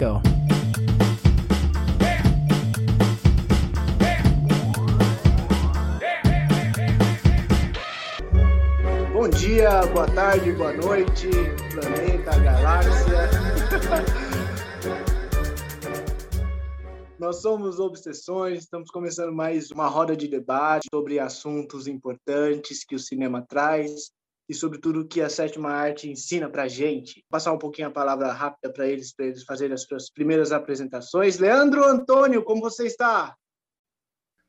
go. Bom dia, boa tarde, boa noite, planeta, galáxia. Nós somos Obsessões, estamos começando mais uma roda de debate sobre assuntos importantes que o cinema traz e sobre tudo que a sétima arte ensina para gente. Vou passar um pouquinho a palavra rápida para eles, para eles fazerem as suas primeiras apresentações. Leandro Antônio, como você está?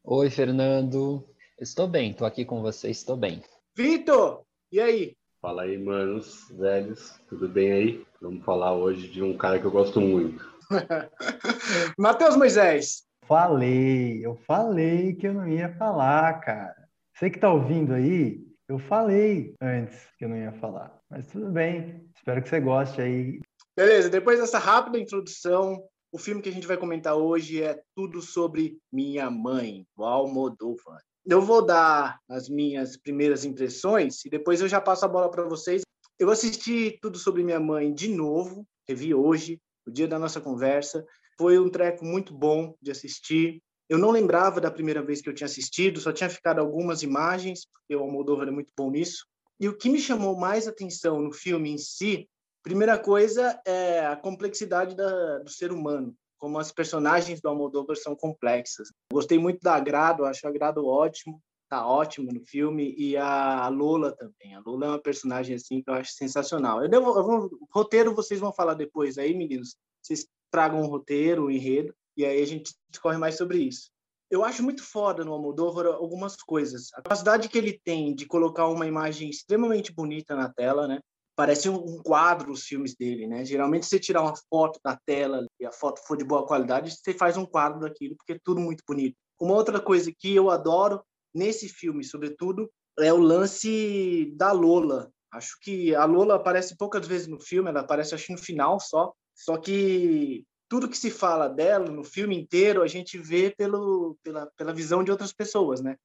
Oi, Fernando. Estou bem, estou aqui com você, estou bem. Vitor, e aí? Fala aí, manos, velhos, tudo bem aí? Vamos falar hoje de um cara que eu gosto muito. Matheus Moisés. Falei, eu falei que eu não ia falar, cara. Você que tá ouvindo aí, eu falei antes que eu não ia falar. Mas tudo bem, espero que você goste aí. Beleza, depois dessa rápida introdução, o filme que a gente vai comentar hoje é Tudo Sobre Minha Mãe, do Almodóvar. Eu vou dar as minhas primeiras impressões e depois eu já passo a bola para vocês. Eu assisti Tudo Sobre Minha Mãe de novo, revi hoje, o dia da nossa conversa. Foi um treco muito bom de assistir. Eu não lembrava da primeira vez que eu tinha assistido, só tinha ficado algumas imagens, porque o Almodóvar é muito bom nisso. E o que me chamou mais atenção no filme em si, primeira coisa é a complexidade da, do ser humano, como as personagens do Almodóvar são complexas. Gostei muito da Agrado, acho a Agrado ótimo, tá ótimo no filme e a Lola também. A Lola é uma personagem assim que eu acho sensacional. Eu, devo, eu vou, roteiro vocês vão falar depois aí, meninos. Vocês tragam um roteiro, um enredo e aí a gente discorre mais sobre isso. Eu acho muito foda no Almodóvar algumas coisas. A capacidade que ele tem de colocar uma imagem extremamente bonita na tela, né? Parece um quadro os filmes dele, né? Geralmente você tirar uma foto da tela e a foto for de boa qualidade, você faz um quadro daquilo, porque é tudo muito bonito. Uma outra coisa que eu adoro nesse filme, sobretudo, é o lance da Lola. Acho que a Lola aparece poucas vezes no filme, ela aparece acho no final só. Só que tudo que se fala dela no filme inteiro a gente vê pelo, pela, pela visão de outras pessoas, né?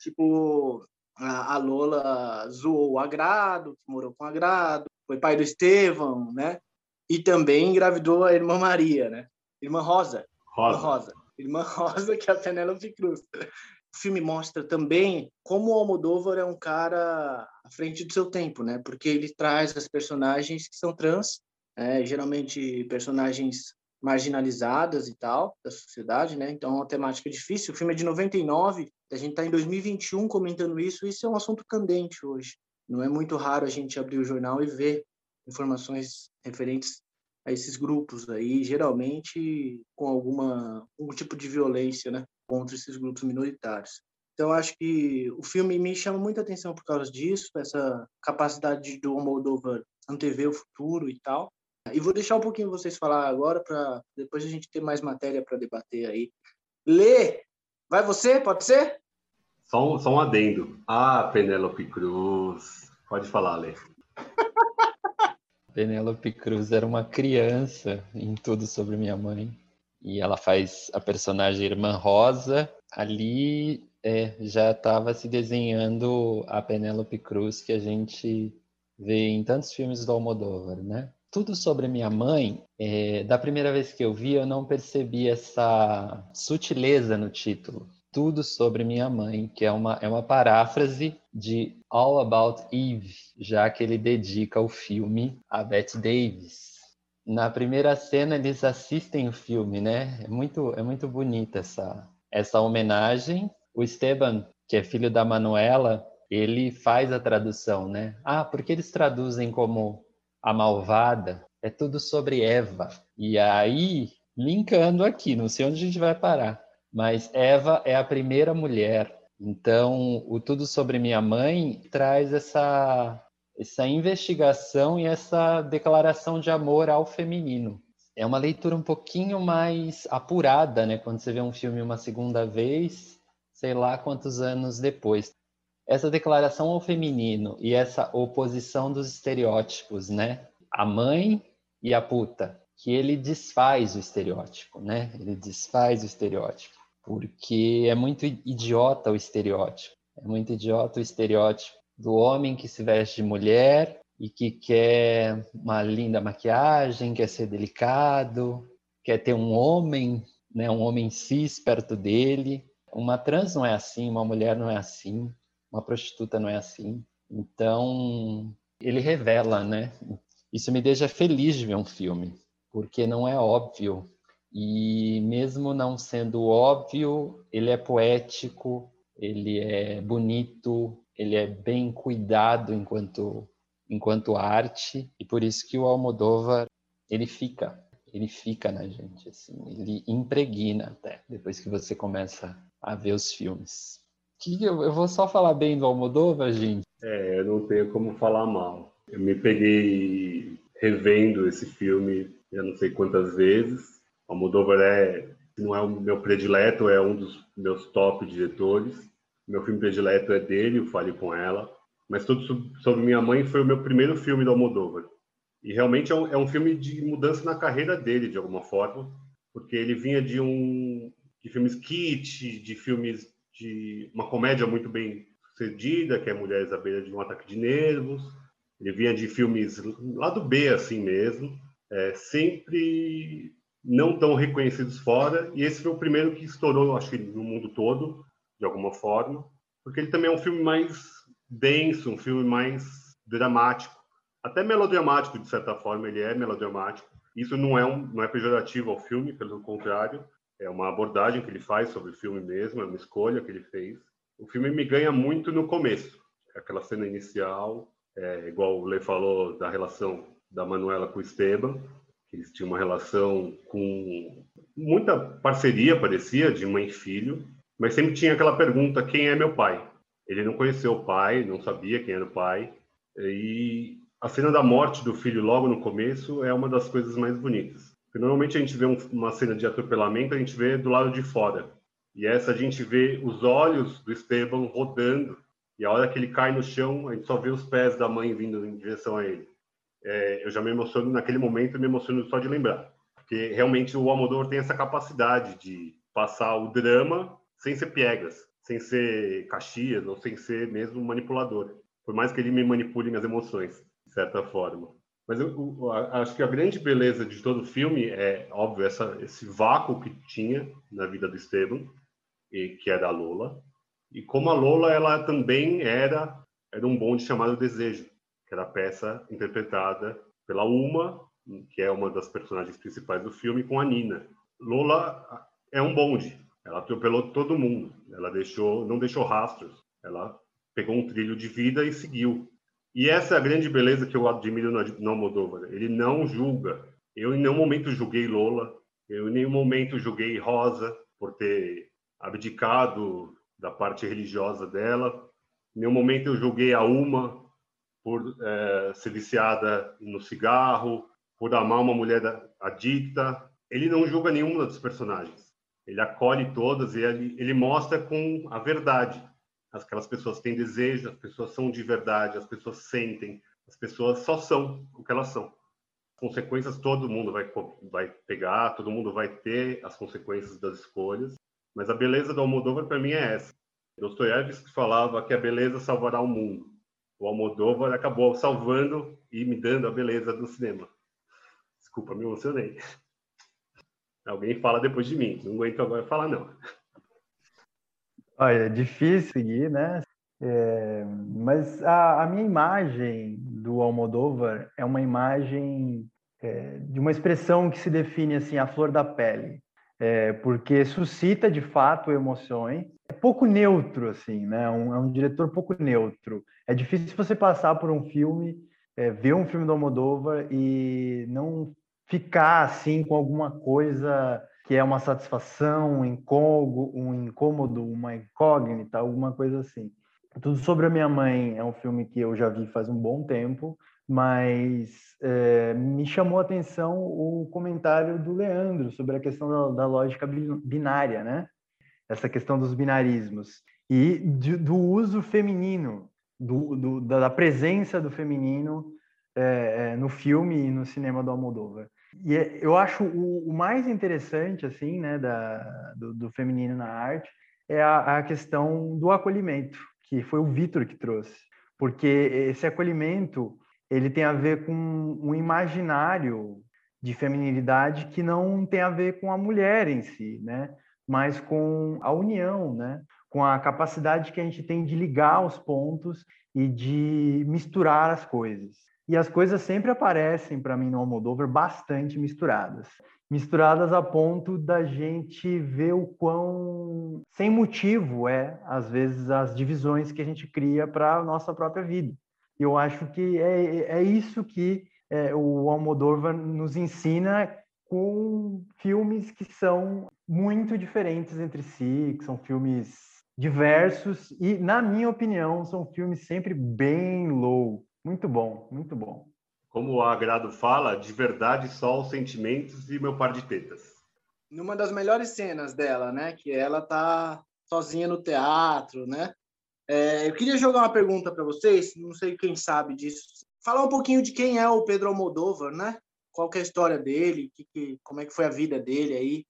Tipo, a, a Lola zoou o Agrado, morou com o Agrado, foi pai do Estevão, né? E também engravidou a irmã Maria, né? Irmã Rosa. Rosa. Irmã Rosa. Irmã Rosa, que é a Penélope Cruz. O filme mostra também como o Almodóvar é um cara à frente do seu tempo, né? Porque ele traz as personagens que são trans, é, geralmente personagens marginalizadas e tal da sociedade, né? Então é uma temática difícil. O filme é de 99, a gente está em 2021 comentando isso. Isso é um assunto candente hoje. Não é muito raro a gente abrir o jornal e ver informações referentes a esses grupos aí, geralmente com alguma algum tipo de violência, né? contra esses grupos minoritários. Então, acho que o filme me chama muita atenção por causa disso, essa capacidade do Almodóvar antever o futuro e tal. E vou deixar um pouquinho vocês falar agora, para depois a gente ter mais matéria para debater aí. Lê, vai você? Pode ser? Só um, só um adendo. Ah, Penélope Cruz. Pode falar, Lê. Penélope Cruz era uma criança em tudo sobre minha mãe. E ela faz a personagem Irmã Rosa. Ali é, já estava se desenhando a Penélope Cruz que a gente vê em tantos filmes do Almodóvar, né? Tudo sobre minha mãe, é, da primeira vez que eu vi, eu não percebi essa sutileza no título. Tudo sobre minha mãe, que é uma, é uma paráfrase de All About Eve, já que ele dedica o filme a Bette Davis. Na primeira cena eles assistem o filme, né? É muito, é muito bonita essa, essa homenagem. O Esteban, que é filho da Manuela, ele faz a tradução, né? Ah, porque eles traduzem como a malvada? É tudo sobre Eva. E aí, linkando aqui, não sei onde a gente vai parar, mas Eva é a primeira mulher. Então, o Tudo sobre Minha Mãe traz essa, essa investigação e essa declaração de amor ao feminino. É uma leitura um pouquinho mais apurada, né? Quando você vê um filme uma segunda vez, sei lá quantos anos depois essa declaração ao feminino e essa oposição dos estereótipos, né? A mãe e a puta, que ele desfaz o estereótipo, né? Ele desfaz o estereótipo, porque é muito idiota o estereótipo. É muito idiota o estereótipo do homem que se veste de mulher e que quer uma linda maquiagem, quer ser delicado, quer ter um homem, né, um homem cis perto dele. Uma trans não é assim, uma mulher não é assim, uma prostituta não é assim. Então, ele revela, né? Isso me deixa feliz de ver um filme, porque não é óbvio. E mesmo não sendo óbvio, ele é poético, ele é bonito, ele é bem cuidado enquanto enquanto arte e por isso que o Almodóvar ele fica ele fica na gente assim ele impregna até depois que você começa a ver os filmes que eu, vou só falar bem do Almodóvar gente é eu não tenho como falar mal eu me peguei revendo esse filme já não sei quantas vezes Almodóvar é não é o meu predileto é um dos meus top diretores meu filme predileto é dele, o Fale Com Ela. Mas Tudo Sobre Minha Mãe foi o meu primeiro filme do Almodóvar. E realmente é um, é um filme de mudança na carreira dele, de alguma forma. Porque ele vinha de um... de filmes kit, de filmes de uma comédia muito bem sucedida, que é Mulheres à Beira de um Ataque de Nervos. Ele vinha de filmes lá do B, assim mesmo. É, sempre não tão reconhecidos fora. E esse foi o primeiro que estourou, acho que no mundo todo de alguma forma, porque ele também é um filme mais denso, um filme mais dramático, até melodramático de certa forma, ele é melodramático. Isso não é um, não é pejorativo ao filme, pelo contrário, é uma abordagem que ele faz sobre o filme mesmo, é uma escolha que ele fez. O filme me ganha muito no começo, aquela cena inicial, é, igual o Lê falou da relação da Manuela com o Esteban, que eles tinham uma relação com muita parceria, parecia, de mãe e filho, mas sempre tinha aquela pergunta: quem é meu pai? Ele não conheceu o pai, não sabia quem era o pai. E a cena da morte do filho logo no começo é uma das coisas mais bonitas. Porque normalmente a gente vê um, uma cena de atropelamento, a gente vê do lado de fora. E essa a gente vê os olhos do Esteban rodando. E a hora que ele cai no chão, a gente só vê os pés da mãe vindo em direção a ele. É, eu já me emociono naquele momento, me emociono só de lembrar. Porque realmente o Almodóvar tem essa capacidade de passar o drama sem ser piegas, sem ser caxias ou sem ser mesmo manipulador. Por mais que ele me manipule minhas emoções, de certa forma. Mas eu, eu, acho que a grande beleza de todo o filme é, óbvio, essa, esse vácuo que tinha na vida do Esteban, e, que é da Lola. E como a Lola, ela também era, era um bonde chamado Desejo, que era a peça interpretada pela Uma, que é uma das personagens principais do filme, com a Nina. Lola é um bonde, ela atropelou todo mundo. Ela deixou, não deixou rastros. Ela pegou um trilho de vida e seguiu. E essa é a grande beleza que eu admiro no Almodóvar. Ele não julga. Eu em nenhum momento julguei Lola. Eu em nenhum momento julguei Rosa por ter abdicado da parte religiosa dela. Em nenhum momento eu julguei a Uma por é, ser viciada no cigarro, por amar uma mulher adicta. Ele não julga nenhuma dos personagens ele acolhe todas e ele, ele mostra com a verdade. Aquelas pessoas têm desejo, as pessoas são de verdade, as pessoas sentem, as pessoas só são o que elas são. Consequências todo mundo vai, vai pegar, todo mundo vai ter as consequências das escolhas, mas a beleza do Almodóvar para mim é essa. Dostoiévski falava que a beleza salvará o mundo. O Almodóvar acabou salvando e me dando a beleza do cinema. Desculpa, me emocionei. Alguém fala depois de mim. Não aguento agora falar, não. Olha, é difícil seguir, né? É, mas a, a, minha imagem do Almodóvar é uma imagem é, de uma expressão que se define assim, a flor da pele. É, porque suscita de fato emoções. É pouco neutro, assim, né? Um, é um diretor pouco neutro. É difícil você passar por um filme, é, ver um filme do Almodóvar e não ficar assim com alguma coisa que é uma satisfação, um incômodo, um incômodo, uma incógnita, alguma coisa assim. Tudo sobre a minha mãe é um filme que eu já vi faz um bom tempo, mas é, me chamou a atenção o comentário do Leandro sobre a questão da, da lógica binária, né? Essa questão dos binarismos e de, do uso feminino, do, do, da presença do feminino é, é, no filme e no cinema do Almodóvar. E é, eu acho o, o mais interessante, assim, né, da, do, do feminino na arte é a, a, questão do acolhimento, que foi o Vitor que trouxe. Porque esse acolhimento, ele tem a ver com um imaginário de feminilidade que não tem a ver com a mulher em si, né? Mas com a união, né? Com a capacidade que a gente tem de ligar os pontos e de misturar as coisas. E as coisas sempre aparecem para mim no Almodóvar bastante misturadas. Misturadas a ponto da gente ver o quão sem motivo é, às vezes, as divisões que a gente cria para a nossa própria vida. Eu acho que é, é isso que é, o Almodóvar nos ensina com filmes que são muito diferentes entre si, que são filmes diversos e, na minha opinião, são filmes sempre bem low. Muito bom, muito bom. Como o Agrado fala, de verdade só os sentimentos e meu par de tetas. Numa das melhores cenas dela, né, que ela tá sozinha no teatro, né? É, eu queria jogar uma pergunta para vocês, não sei quem sabe disso, falar um pouquinho de quem é o Pedro Almodóvar, né? Qual é a história dele, que, que, como é que foi a vida dele aí?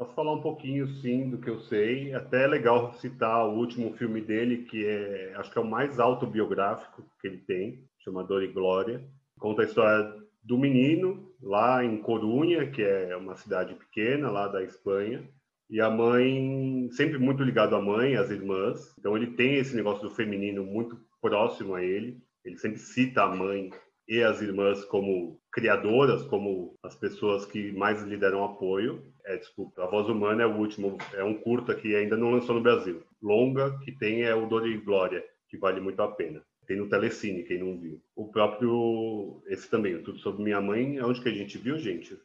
Posso falar um pouquinho, sim, do que eu sei. Até é legal citar o último filme dele, que é, acho que é o mais autobiográfico que ele tem, chama Dor e Glória. Conta a história do menino lá em Corunha, que é uma cidade pequena lá da Espanha, e a mãe sempre muito ligado à mãe, às irmãs. Então ele tem esse negócio do feminino muito próximo a ele. Ele sempre cita a mãe e as irmãs como criadoras, como as pessoas que mais lhe deram apoio. É, desculpa, A Voz Humana é o último, é um curta que ainda não lançou no Brasil. Longa, que tem é o Dor e Glória, que vale muito a pena. Tem no Telecine, quem não viu. O próprio, esse também, Tudo Sobre Minha Mãe, onde que a gente viu, gente?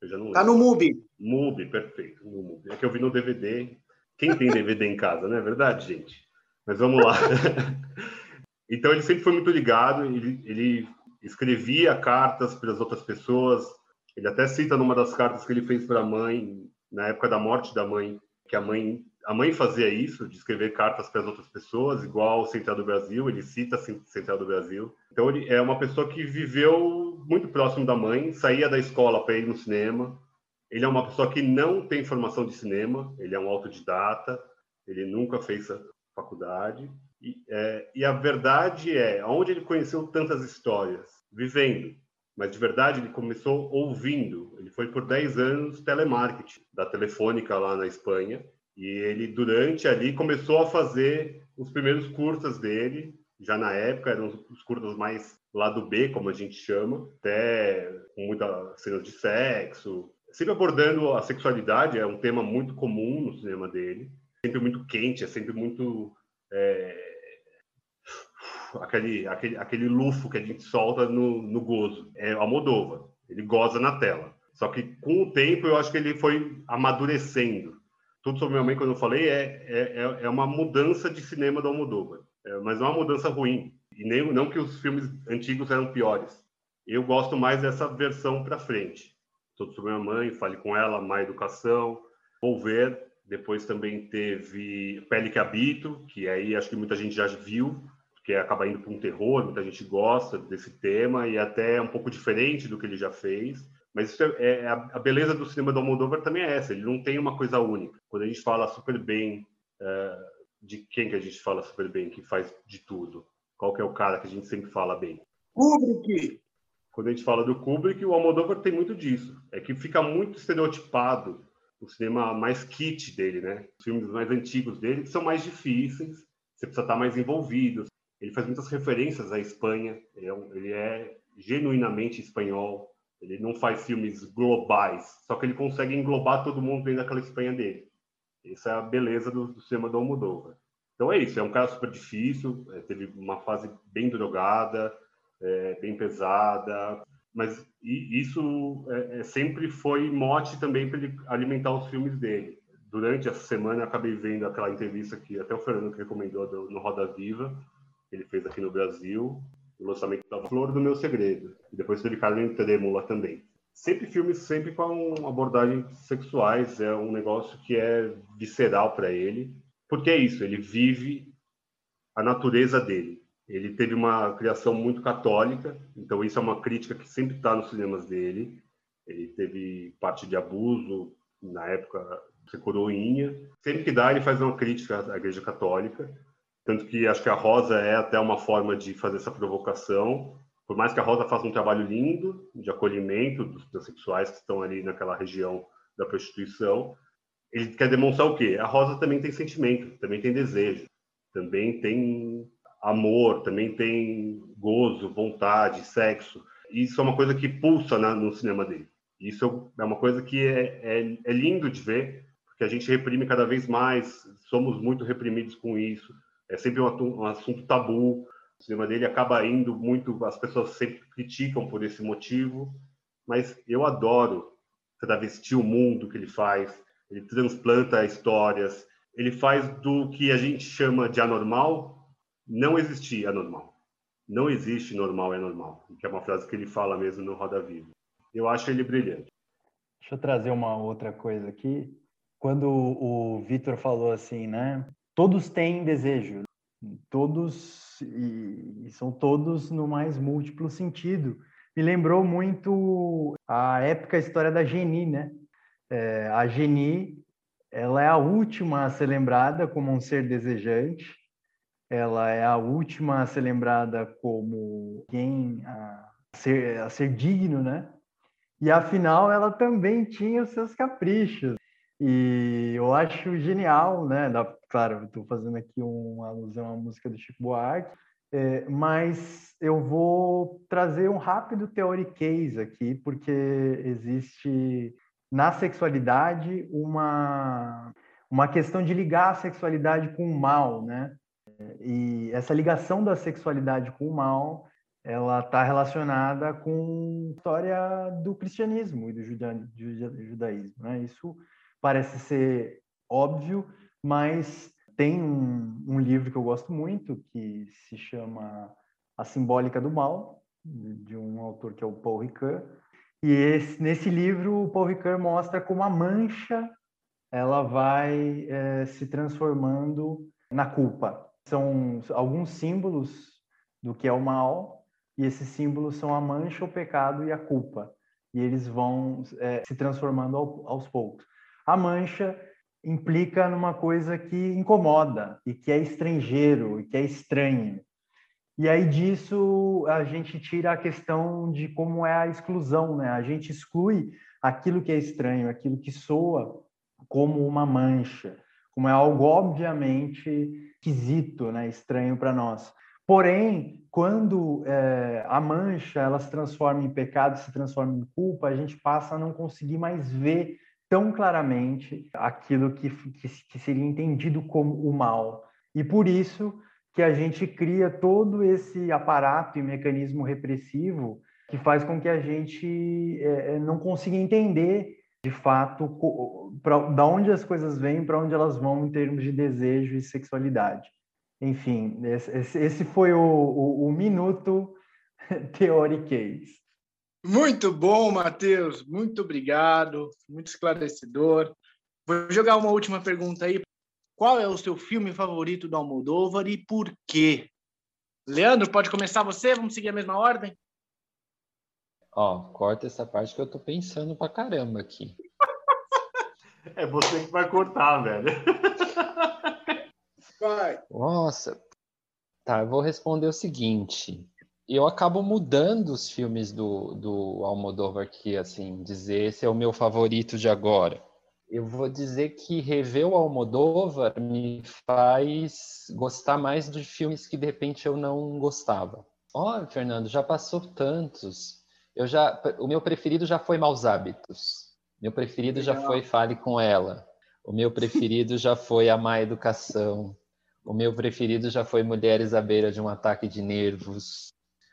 Eu já não Tá no MUBI. MUBI, perfeito, no MUBI. É que eu vi no DVD. Quem tem DVD em casa, não é verdade, gente? Mas vamos lá. Então ele sempre foi muito ligado, ele, ele escrevia cartas para as outras pessoas. Ele até cita numa das cartas que ele fez para a mãe na época da morte da mãe, que a mãe a mãe fazia isso, de escrever cartas para as outras pessoas, igual o Central do Brasil, ele cita Central do Brasil. Então ele é uma pessoa que viveu muito próximo da mãe, saía da escola para ir no cinema. Ele é uma pessoa que não tem formação de cinema, ele é um autodidata, ele nunca fez faculdade e, é, e a verdade é, onde ele conheceu tantas histórias? Vivendo. Mas de verdade ele começou ouvindo. Ele foi por 10 anos telemarketing da Telefônica lá na Espanha. E ele, durante ali, começou a fazer os primeiros curtas dele. Já na época eram os curtas mais lado B, como a gente chama, até com muitas cenas de sexo, sempre abordando a sexualidade, é um tema muito comum no cinema dele, sempre muito quente, é sempre muito é, aquele, aquele, aquele lufo que a gente solta no, no gozo. É a Moldova. Ele goza na tela. Só que com o tempo eu acho que ele foi amadurecendo. Tudo sobre minha mãe, quando eu falei, é, é, é uma mudança de cinema do Almodóvar. É, mas não é uma mudança ruim. E nem, não que os filmes antigos eram piores. Eu gosto mais dessa versão para frente. Tudo sobre minha mãe, Fale com ela, Má Educação, Volver. Depois também teve Pele que Habito, que aí acho que muita gente já viu que acaba indo para um terror, muita gente gosta desse tema e até é um pouco diferente do que ele já fez. Mas isso é, é a, beleza do cinema do Almodóvar também é essa, ele não tem uma coisa única. Quando a gente fala super bem, é, de quem que a gente fala super bem, que faz de tudo? Qual que é o cara que a gente sempre fala bem? Kubrick! Quando a gente fala do Kubrick, o Almodóvar tem muito disso. É que fica muito estereotipado o cinema mais kit dele, né? Os filmes mais antigos dele que são mais difíceis, você precisa estar mais envolvido, ele faz muitas referências à Espanha, ele é, ele é genuinamente espanhol, ele não faz filmes globais, só que ele consegue englobar todo mundo dentro daquela Espanha dele. Essa é a beleza do, do cinema do Almodóvar. Então é isso, é um cara super difícil, é, teve uma fase bem drogada, é, bem pesada, mas isso é, é, sempre foi mote também para ele alimentar os filmes dele. Durante essa semana, acabei vendo aquela entrevista que até o Fernando recomendou do, no Roda Viva, ele fez aqui no Brasil, o lançamento da Flor do Meu Segredo. E depois teve Carmen Trêmula também. Sempre filmes sempre com abordagens sexuais, é um negócio que é visceral para ele, porque é isso, ele vive a natureza dele. Ele teve uma criação muito católica, então isso é uma crítica que sempre está nos cinemas dele. Ele teve parte de abuso na época de coroinha. Sempre que dá, ele faz uma crítica à Igreja Católica tanto que acho que a Rosa é até uma forma de fazer essa provocação. por mais que a Rosa faça um trabalho lindo de acolhimento dos transexuais que estão ali naquela região da prostituição, ele quer demonstrar o quê? A Rosa também tem sentimento, também tem desejo, também tem amor, também tem gozo, vontade, sexo. Isso é uma coisa que pulsa na, no cinema dele. Isso é uma coisa que é, é, é lindo de ver, porque a gente reprime cada vez mais, somos muito reprimidos com isso. É sempre um, um assunto tabu. O cinema dele acaba indo muito, as pessoas sempre criticam por esse motivo, mas eu adoro travestir o mundo que ele faz. Ele transplanta histórias, ele faz do que a gente chama de anormal não existir anormal. Não existe normal é normal, que é uma frase que ele fala mesmo no Roda Viva. Eu acho ele brilhante. Deixa eu trazer uma outra coisa aqui. Quando o Vitor falou assim, né? Todos têm desejo, todos e, e são todos no mais múltiplo sentido. Me lembrou muito a épica história da Geni, né? É, a Geni, ela é a última a ser lembrada como um ser desejante. Ela é a última a ser lembrada como quem a ser, a ser digno, né? E afinal, ela também tinha os seus caprichos. E eu acho genial, né? Da, claro, estou fazendo aqui uma alusão à música do Chico Buarque, é, mas eu vou trazer um rápido theory aqui, porque existe na sexualidade uma, uma questão de ligar a sexualidade com o mal, né? E essa ligação da sexualidade com o mal ela está relacionada com a história do cristianismo e do judaísmo. Né? Isso parece ser óbvio, mas tem um, um, livro que eu gosto muito que se chama A Simbólica do Mal, de um autor que é o Paul Ricoeur. E esse, nesse livro, o Paul Ricoeur mostra como a mancha ela vai é, se transformando na culpa. São alguns símbolos do que é o mal e esses símbolos são a mancha, o pecado e a culpa. E eles vão é, se transformando ao, aos poucos. A mancha implica numa coisa que incomoda e que é estrangeiro e que é estranho. E aí disso a gente tira a questão de como é a exclusão, né? A gente exclui aquilo que é estranho, aquilo que soa como uma mancha, como é algo obviamente esquisito, né? Estranho para nós. Porém, quando é, a mancha ela se transforma em pecado, se transforma em culpa, a gente passa a não conseguir mais ver tão claramente aquilo que, que, que seria entendido como o mal. E por isso que a gente cria todo esse aparato e mecanismo repressivo que faz com que a gente é, não consiga entender de fato pra, da onde as coisas vêm, para onde elas vão em termos de desejo e sexualidade. Enfim, esse, esse foi o, o, o Minuto Case. Muito bom, Matheus. Muito obrigado. Muito esclarecedor. Vou jogar uma última pergunta aí. Qual é o seu filme favorito do Almodóvar e por quê? Leandro, pode começar você? Vamos seguir a mesma ordem? Ó, corta essa parte que eu tô pensando pra caramba aqui. é você que vai cortar, velho. Vai. Nossa. Tá, eu vou responder o seguinte. Eu acabo mudando os filmes do, do Almodóvar aqui, assim, dizer esse é o meu favorito de agora. Eu vou dizer que rever o Almodóvar me faz gostar mais de filmes que de repente eu não gostava. Olha, Fernando, já passou tantos. Eu já, o meu preferido já foi Maus Hábitos. Meu preferido Legal. já foi Fale com Ela. O meu preferido já foi A Má Educação. O meu preferido já foi Mulheres à beira de um ataque de nervos.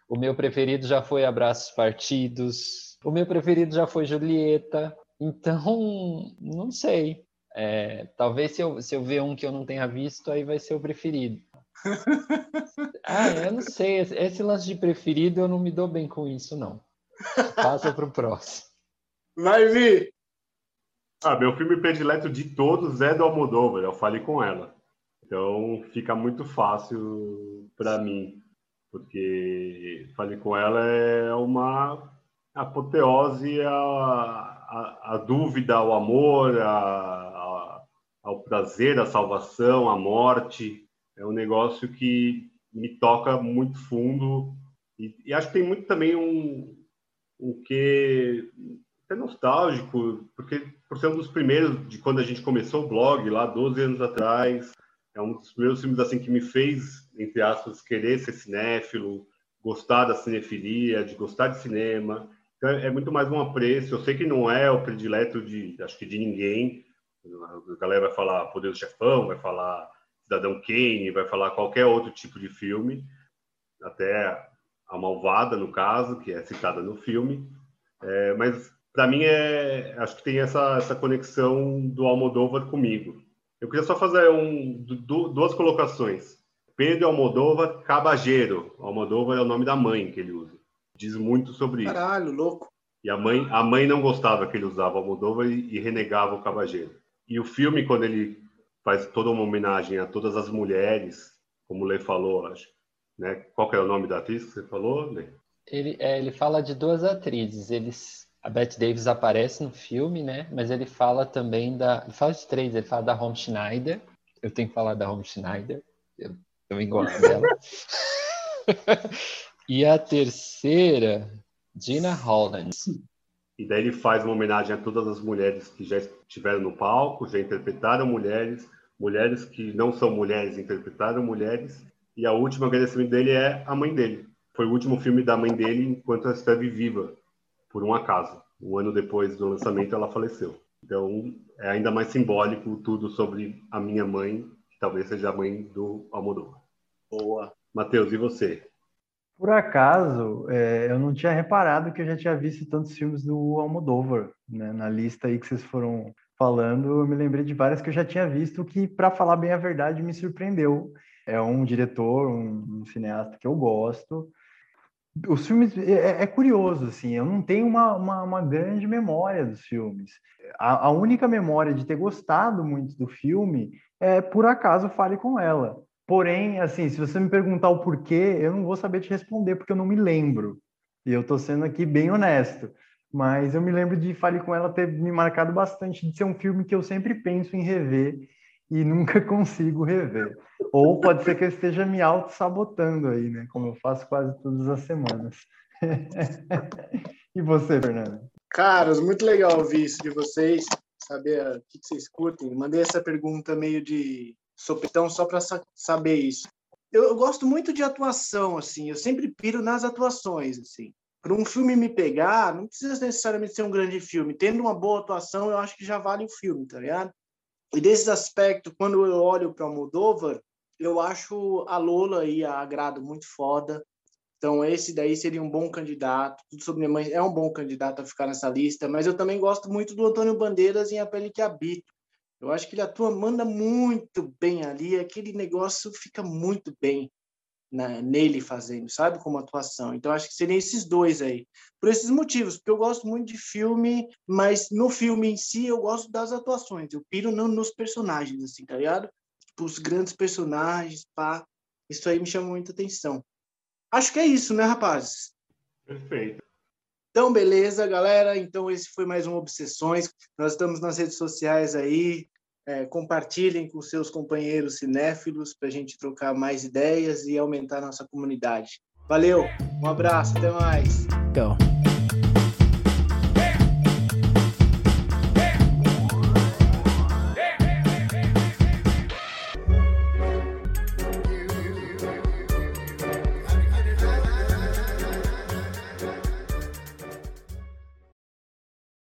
O meu preferido já foi Abraços Partidos. O meu preferido já foi Julieta. Então, não sei. É, talvez se eu, se eu ver um que eu não tenha visto, aí vai ser o preferido. ah, eu não sei. Esse, esse lance de preferido, eu não me dou bem com isso, não. Passa para o próximo. Vai vir! Ah, meu filme predileto de todos é do Almodóvar. Eu falei com ela. Então fica muito fácil para mim, porque falei com ela é uma apoteose a, a, a dúvida, ao amor, a, a, ao prazer, a salvação, a morte. É um negócio que me toca muito fundo E, e acho que tem muito também um, um que é nostálgico, porque por ser um dos primeiros de quando a gente começou o blog, lá 12 anos atrás, é um dos primeiros filmes assim que me fez, entre aspas, querer ser cinéfilo, gostar da cinefilia, de gostar de cinema. Então é muito mais um apreço. Eu sei que não é o predileto de, acho que de ninguém. A galera vai falar Poder do Chefão, vai falar Cidadão Kane, vai falar qualquer outro tipo de filme, até a Malvada no caso, que é citada no filme. É, mas para mim é, acho que tem essa essa conexão do Almodóvar comigo. Eu queria só fazer um, duas colocações. Pedro Almodóvar Cabageiro. Almodóvar é o nome da mãe que ele usa. Diz muito sobre isso. Caralho, louco. E a mãe, a mãe não gostava que ele usava Almodóvar e, e renegava o Cabageiro. E o filme, quando ele faz toda uma homenagem a todas as mulheres, como o Lê falou, acho. Né? Qual é o nome da atriz que você falou, Lê? Ele, é, ele fala de duas atrizes. Eles a Bette Davis aparece no filme, né? Mas ele fala também da. Ele fala de três, ele fala da Home Schneider. Eu tenho que falar da Home Schneider. Eu também gosto dela. e a terceira, Gina Holland. E daí ele faz uma homenagem a todas as mulheres que já estiveram no palco, já interpretaram mulheres, mulheres que não são mulheres interpretaram mulheres. E a última agradecimento dele é a mãe dele. Foi o último filme da mãe dele enquanto ela esteve viva por um acaso. Um ano depois do lançamento, ela faleceu. Então, é ainda mais simbólico tudo sobre a minha mãe, talvez seja a mãe do Almodóvar. Boa. Matheus, e você? Por acaso, é, eu não tinha reparado que eu já tinha visto tantos filmes do Almodóvar, né? Na lista aí que vocês foram falando, eu me lembrei de várias que eu já tinha visto, que, para falar bem a verdade, me surpreendeu. É um diretor, um, um cineasta que eu gosto, os filmes é, é, é, curioso assim eu não tenho uma, uma, uma grande memória dos filmes. A, a, única memória de ter gostado muito do filme é por acaso fale com ela. Porém assim se você me perguntar o porquê eu não vou saber te responder porque eu não me lembro. E eu estou sendo aqui bem honesto. Mas eu me lembro de fale com ela ter me marcado bastante de ser um filme que eu sempre penso em rever e nunca consigo rever. Ou pode ser que eu esteja me auto-sabotando aí, né? Como eu faço quase todas as semanas. e você, Fernando? Caras, muito legal ouvir isso de vocês, saber o que vocês curtem. Mandei essa pergunta meio de sopetão só para saber isso. Eu, eu, gosto muito de atuação, assim. Eu sempre piro nas atuações, assim. Para um filme me pegar, não precisa necessariamente ser um grande filme. Tendo uma boa atuação, eu acho que já vale o filme, tá ligado? E desses aspectos, quando eu olho para Moldova, eu acho a Lola e a Agrado muito foda. Então, esse daí seria um bom candidato. Tudo sobre minha mãe é um bom candidato a ficar nessa lista. Mas eu também gosto muito do Antônio Bandeiras em A Pele que Habito. Eu acho que ele atua, manda muito bem ali. Aquele negócio fica muito bem na, nele fazendo, sabe? Como atuação. Então, acho que seriam esses dois aí. Por esses motivos, porque eu gosto muito de filme, mas no filme em si eu gosto das atuações. Eu piro não nos personagens, assim, tá ligado? Tipo, os grandes personagens, pá. Isso aí me chama muita atenção. Acho que é isso, né, rapazes? Perfeito. Então, beleza, galera. Então, esse foi mais um Obsessões. Nós estamos nas redes sociais aí, é, compartilhem com seus companheiros cinéfilos para a gente trocar mais ideias e aumentar nossa comunidade. Valeu, um abraço, até mais. Go.